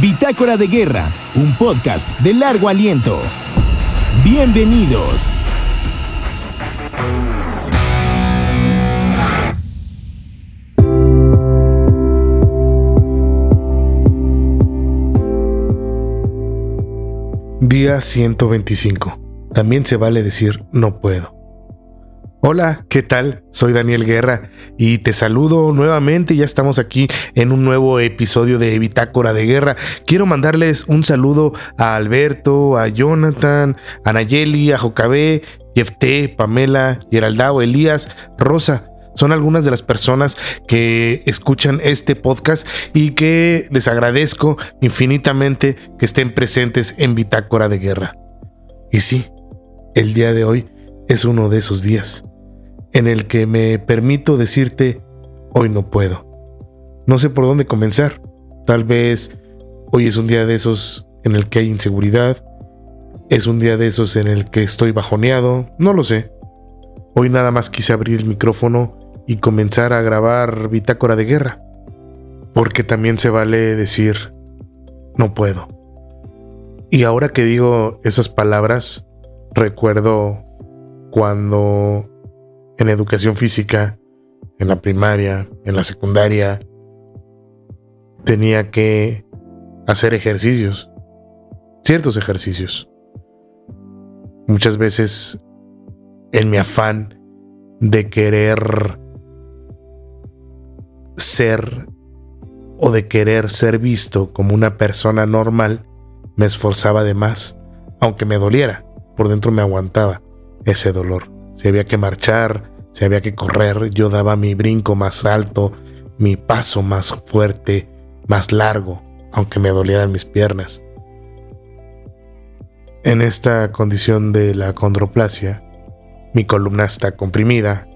Bitácora de Guerra, un podcast de largo aliento. Bienvenidos. Día 125. También se vale decir no puedo. Hola, ¿qué tal? Soy Daniel Guerra y te saludo nuevamente. Ya estamos aquí en un nuevo episodio de Bitácora de Guerra. Quiero mandarles un saludo a Alberto, a Jonathan, a Nayeli, a Jocabé, Jefté, Pamela, Geraldao, Elías, Rosa. Son algunas de las personas que escuchan este podcast y que les agradezco infinitamente que estén presentes en Bitácora de Guerra. Y sí, el día de hoy es uno de esos días en el que me permito decirte, hoy no puedo. No sé por dónde comenzar. Tal vez hoy es un día de esos en el que hay inseguridad. Es un día de esos en el que estoy bajoneado. No lo sé. Hoy nada más quise abrir el micrófono y comenzar a grabar bitácora de guerra. Porque también se vale decir, no puedo. Y ahora que digo esas palabras, recuerdo cuando en educación física, en la primaria, en la secundaria, tenía que hacer ejercicios, ciertos ejercicios. Muchas veces en mi afán de querer ser o de querer ser visto como una persona normal, me esforzaba de más, aunque me doliera, por dentro me aguantaba ese dolor. Si había que marchar, si había que correr, yo daba mi brinco más alto, mi paso más fuerte, más largo, aunque me dolieran mis piernas. En esta condición de la condroplasia, mi columna está comprimida,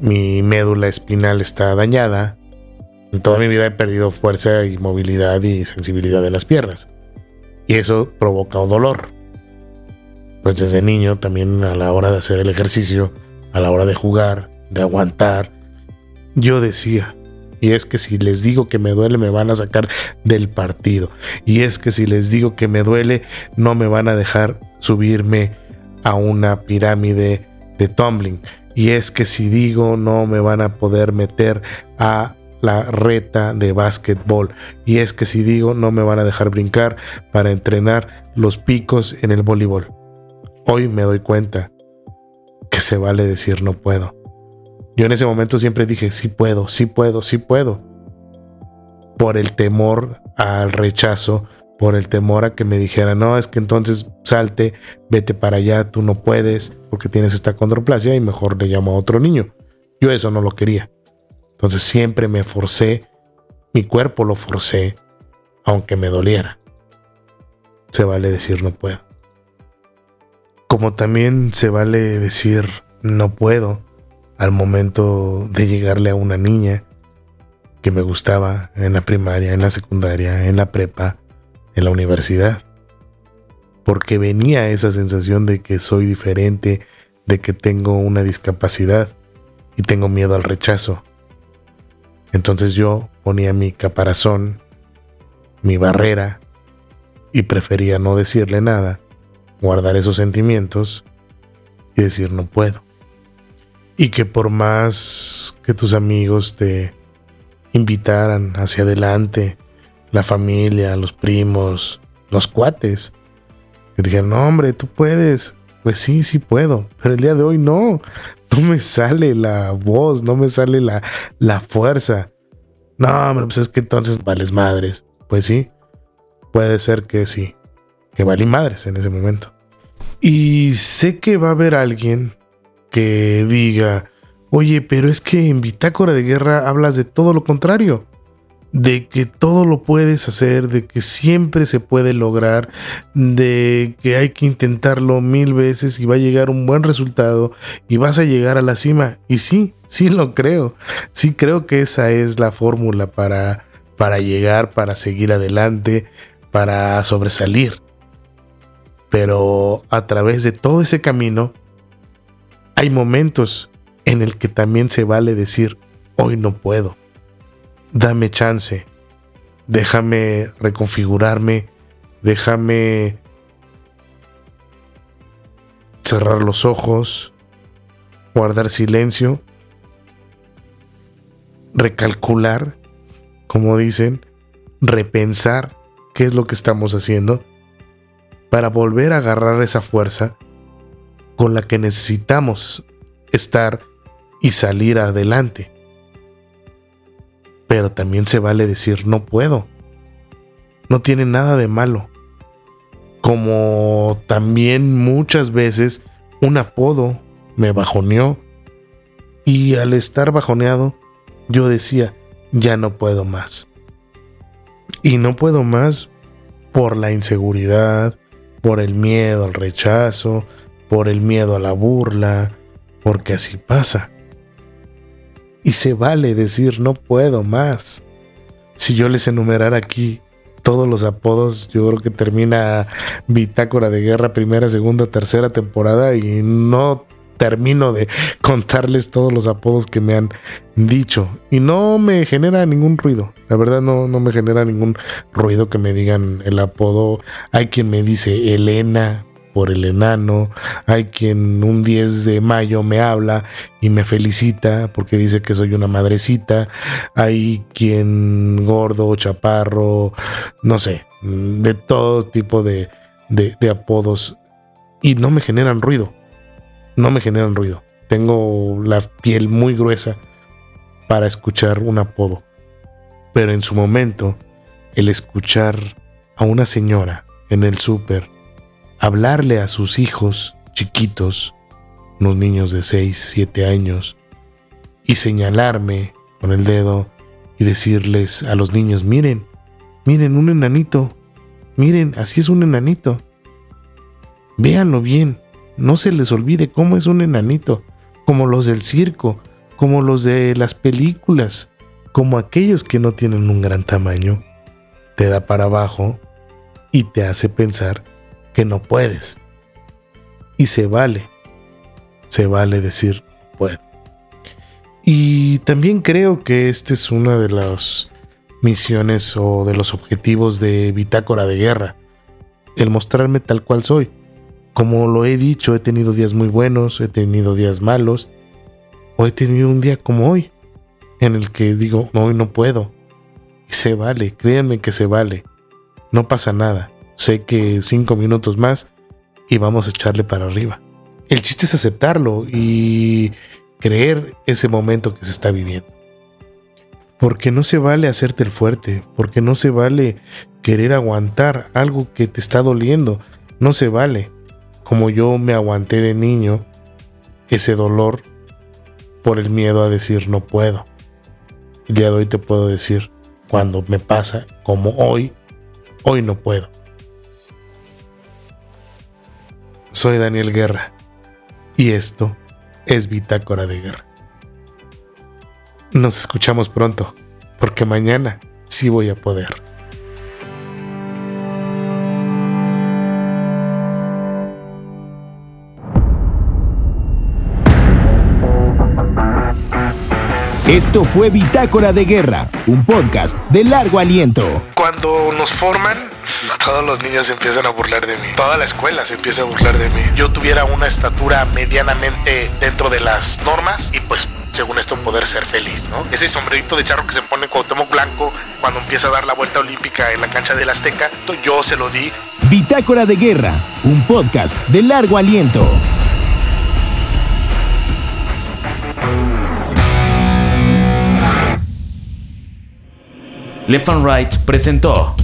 mi médula espinal está dañada, en toda mi vida he perdido fuerza y movilidad y sensibilidad de las piernas. Y eso provoca dolor pues desde niño también a la hora de hacer el ejercicio, a la hora de jugar, de aguantar, yo decía, y es que si les digo que me duele me van a sacar del partido, y es que si les digo que me duele no me van a dejar subirme a una pirámide de tumbling, y es que si digo no me van a poder meter a la reta de básquetbol. Y es que si digo no me van a dejar brincar para entrenar los picos en el voleibol. Hoy me doy cuenta que se vale decir no puedo. Yo en ese momento siempre dije, sí puedo, sí puedo, sí puedo. Por el temor al rechazo, por el temor a que me dijera, no, es que entonces salte, vete para allá, tú no puedes, porque tienes esta condroplasia y mejor le llamo a otro niño. Yo eso no lo quería. Entonces siempre me forcé, mi cuerpo lo forcé, aunque me doliera. Se vale decir no puedo. Como también se vale decir no puedo al momento de llegarle a una niña que me gustaba en la primaria, en la secundaria, en la prepa, en la universidad. Porque venía esa sensación de que soy diferente, de que tengo una discapacidad y tengo miedo al rechazo. Entonces yo ponía mi caparazón, mi barrera, y prefería no decirle nada guardar esos sentimientos y decir no puedo. Y que por más que tus amigos te invitaran hacia adelante, la familia, los primos, los cuates, que dijeran, no hombre, tú puedes. Pues sí, sí puedo, pero el día de hoy no, no me sale la voz, no me sale la, la fuerza. No, hombre, pues es que entonces vales madres. Pues sí, puede ser que sí que valí madres en ese momento. Y sé que va a haber alguien que diga, oye, pero es que en Bitácora de Guerra hablas de todo lo contrario. de que todo lo puedes hacer, de que siempre se puede lograr, de que hay que intentarlo mil veces y va a llegar un buen resultado y vas a llegar a la cima. Y sí, sí lo creo. Sí creo que esa es la fórmula para, para llegar, para seguir adelante, para sobresalir. Pero a través de todo ese camino hay momentos en el que también se vale decir, hoy no puedo. Dame chance, déjame reconfigurarme, déjame cerrar los ojos, guardar silencio, recalcular, como dicen, repensar qué es lo que estamos haciendo para volver a agarrar esa fuerza con la que necesitamos estar y salir adelante pero también se vale decir no puedo. No tiene nada de malo. Como también muchas veces un apodo me bajoneó y al estar bajoneado yo decía ya no puedo más. Y no puedo más por la inseguridad, por el miedo al rechazo, por el miedo a la burla, porque así pasa. Y se vale decir no puedo más. Si yo les enumerara aquí todos los apodos, yo creo que termina Bitácora de Guerra primera, segunda, tercera temporada y no termino de contarles todos los apodos que me han dicho. Y no me genera ningún ruido. La verdad no, no me genera ningún ruido que me digan el apodo. Hay quien me dice Elena, por el enano, hay quien un 10 de mayo me habla y me felicita porque dice que soy una madrecita, hay quien gordo, chaparro, no sé, de todo tipo de, de, apodos y no me generan ruido, no me generan ruido. Tengo la piel muy gruesa para escuchar un apodo. Pero en su momento, el escuchar a una señora en el súper hablarle a sus hijos chiquitos, unos niños de 6, 7 años, y señalarme con el dedo y decirles a los niños, miren, miren un enanito, miren, así es un enanito. Véanlo bien, no se les olvide cómo es un enanito, como los del circo, como los de las películas, como aquellos que no tienen un gran tamaño. Te da para abajo y te hace pensar que no puedes. Y se vale, se vale decir puedo. Y también creo que esta es una de las misiones o de los objetivos de Bitácora de Guerra, el mostrarme tal cual soy. Como lo he dicho, he tenido días muy buenos, he tenido días malos, o he tenido un día como hoy, en el que digo, hoy no puedo. Se vale, créanme que se vale, no pasa nada. Sé que cinco minutos más y vamos a echarle para arriba. El chiste es aceptarlo y creer ese momento que se está viviendo. Porque no se vale hacerte el fuerte, porque no se vale querer aguantar algo que te está doliendo, no se vale. Como yo me aguanté de niño ese dolor por el miedo a decir no puedo. El día de hoy te puedo decir, cuando me pasa como hoy, hoy no puedo. Soy Daniel Guerra y esto es Bitácora de Guerra. Nos escuchamos pronto, porque mañana sí voy a poder. Esto fue Bitácora de Guerra, un podcast de largo aliento. Cuando nos forman, todos los niños empiezan a burlar de mí. Toda la escuela se empieza a burlar de mí. Yo tuviera una estatura medianamente dentro de las normas y pues según esto poder ser feliz, ¿no? Ese sombrerito de charro que se pone Cuauhtémoc Blanco cuando empieza a dar la vuelta olímpica en la cancha del Azteca, yo se lo di. Bitácora de Guerra, un podcast de largo aliento. Left and Right presentó